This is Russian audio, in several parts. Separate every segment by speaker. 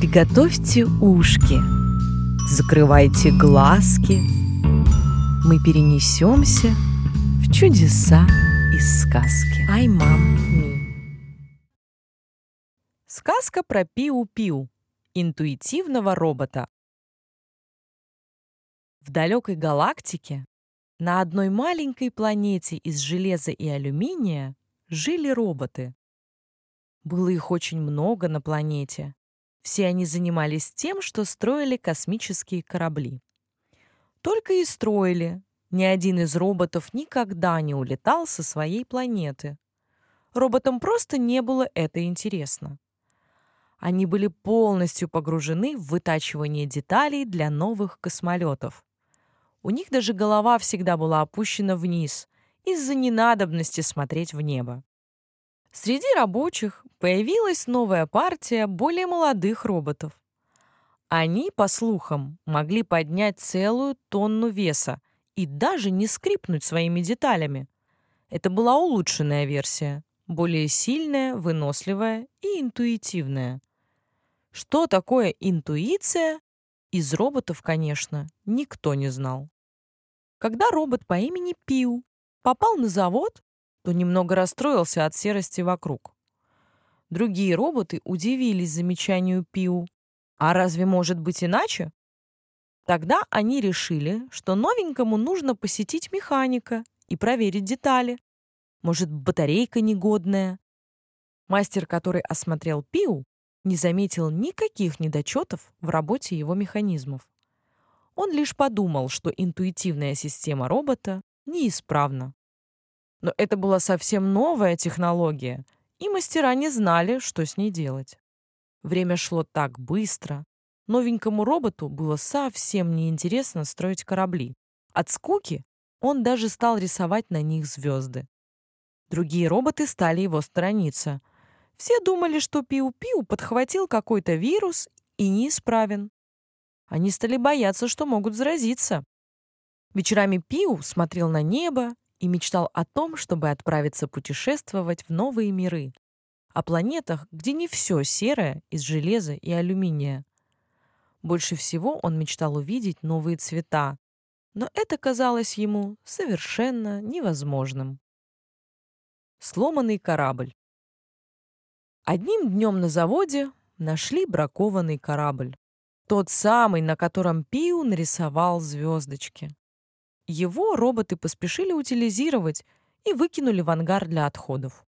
Speaker 1: Приготовьте ушки, закрывайте глазки. Мы перенесемся в чудеса из сказки. Ай, мам, ми. Сказка про Пиу-Пиу, интуитивного робота. В далекой галактике на одной маленькой планете из железа и алюминия жили роботы. Было их очень много на планете. Все они занимались тем, что строили космические корабли. Только и строили. Ни один из роботов никогда не улетал со своей планеты. Роботам просто не было это интересно. Они были полностью погружены в вытачивание деталей для новых космолетов. У них даже голова всегда была опущена вниз из-за ненадобности смотреть в небо. Среди рабочих появилась новая партия более молодых роботов. Они, по слухам, могли поднять целую тонну веса и даже не скрипнуть своими деталями. Это была улучшенная версия, более сильная, выносливая и интуитивная. Что такое интуиция? Из роботов, конечно, никто не знал. Когда робот по имени Пиу попал на завод, то немного расстроился от серости вокруг. Другие роботы удивились замечанию Пиу. А разве может быть иначе? Тогда они решили, что новенькому нужно посетить механика и проверить детали. Может, батарейка негодная. Мастер, который осмотрел Пиу, не заметил никаких недочетов в работе его механизмов. Он лишь подумал, что интуитивная система робота неисправна. Но это была совсем новая технология, и мастера не знали, что с ней делать. Время шло так быстро. Новенькому роботу было совсем неинтересно строить корабли. От скуки он даже стал рисовать на них звезды. Другие роботы стали его сторониться. Все думали, что Пиу-Пиу подхватил какой-то вирус и неисправен. Они стали бояться, что могут заразиться. Вечерами Пиу смотрел на небо и мечтал о том, чтобы отправиться путешествовать в новые миры, о планетах, где не все серое из железа и алюминия. Больше всего он мечтал увидеть новые цвета, но это казалось ему совершенно невозможным. Сломанный корабль. Одним днем на заводе нашли бракованный корабль. Тот самый, на котором Пиу нарисовал звездочки. Его роботы поспешили утилизировать и выкинули в ангар для отходов.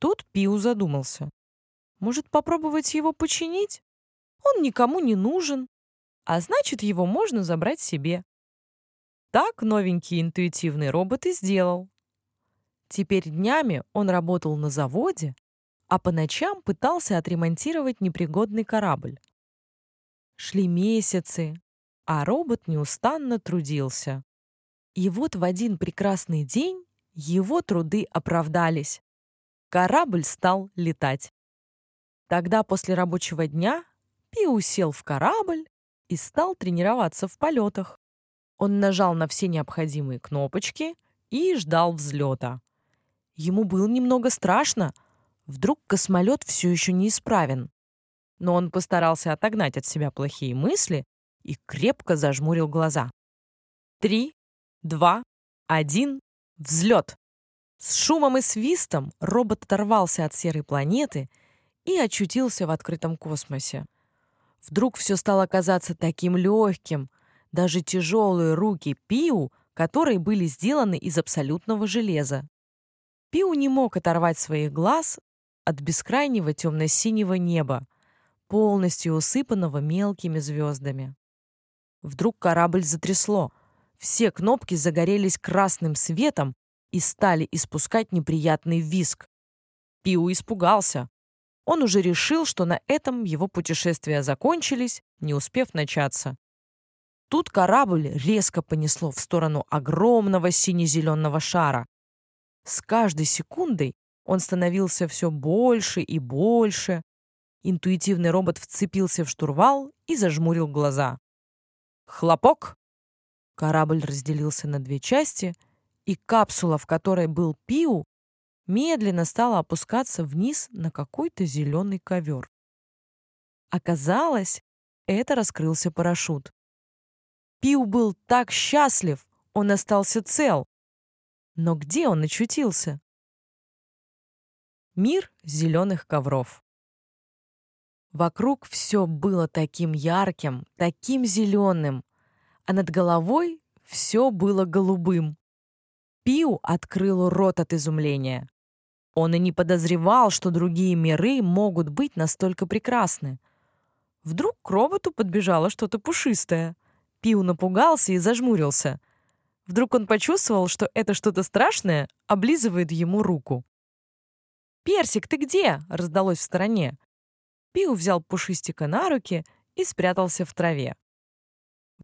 Speaker 1: Тут Пиу задумался. Может, попробовать его починить? Он никому не нужен, а значит, его можно забрать себе. Так новенький интуитивный робот и сделал. Теперь днями он работал на заводе, а по ночам пытался отремонтировать непригодный корабль. Шли месяцы, а робот неустанно трудился. И вот в один прекрасный день его труды оправдались. Корабль стал летать. Тогда после рабочего дня Пиу сел в корабль и стал тренироваться в полетах. Он нажал на все необходимые кнопочки и ждал взлета. Ему было немного страшно. Вдруг космолет все еще неисправен. Но он постарался отогнать от себя плохие мысли и крепко зажмурил глаза. Три, два, один, взлет! С шумом и свистом робот оторвался от серой планеты и очутился в открытом космосе. Вдруг все стало казаться таким легким. Даже тяжелые руки Пиу, которые были сделаны из абсолютного железа. Пиу не мог оторвать своих глаз от бескрайнего темно-синего неба, полностью усыпанного мелкими звездами. Вдруг корабль затрясло — все кнопки загорелись красным светом и стали испускать неприятный визг. Пиу испугался. Он уже решил, что на этом его путешествия закончились, не успев начаться. Тут корабль резко понесло в сторону огромного сине-зеленого шара. С каждой секундой он становился все больше и больше. Интуитивный робот вцепился в штурвал и зажмурил глаза. Хлопок! Корабль разделился на две части, и капсула, в которой был Пиу, медленно стала опускаться вниз на какой-то зеленый ковер. Оказалось, это раскрылся парашют. Пиу был так счастлив, он остался цел. Но где он очутился? Мир зеленых ковров. Вокруг все было таким ярким, таким зеленым, а над головой все было голубым. Пиу открыл рот от изумления. Он и не подозревал, что другие миры могут быть настолько прекрасны. Вдруг к роботу подбежало что-то пушистое. Пиу напугался и зажмурился. Вдруг он почувствовал, что это что-то страшное облизывает ему руку. «Персик, ты где?» — раздалось в стороне. Пиу взял пушистика на руки и спрятался в траве.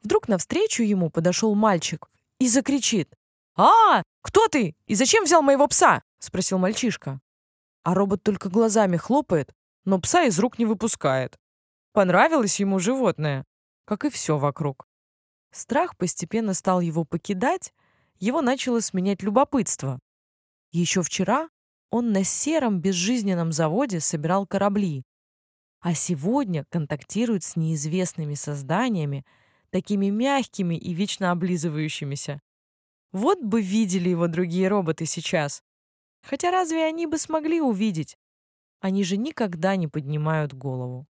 Speaker 1: Вдруг навстречу ему подошел мальчик и закричит. «А, кто ты? И зачем взял моего пса?» — спросил мальчишка. А робот только глазами хлопает, но пса из рук не выпускает. Понравилось ему животное, как и все вокруг. Страх постепенно стал его покидать, его начало сменять любопытство. Еще вчера он на сером безжизненном заводе собирал корабли, а сегодня контактирует с неизвестными созданиями, такими мягкими и вечно облизывающимися. Вот бы видели его другие роботы сейчас. Хотя разве они бы смогли увидеть? Они же никогда не поднимают голову.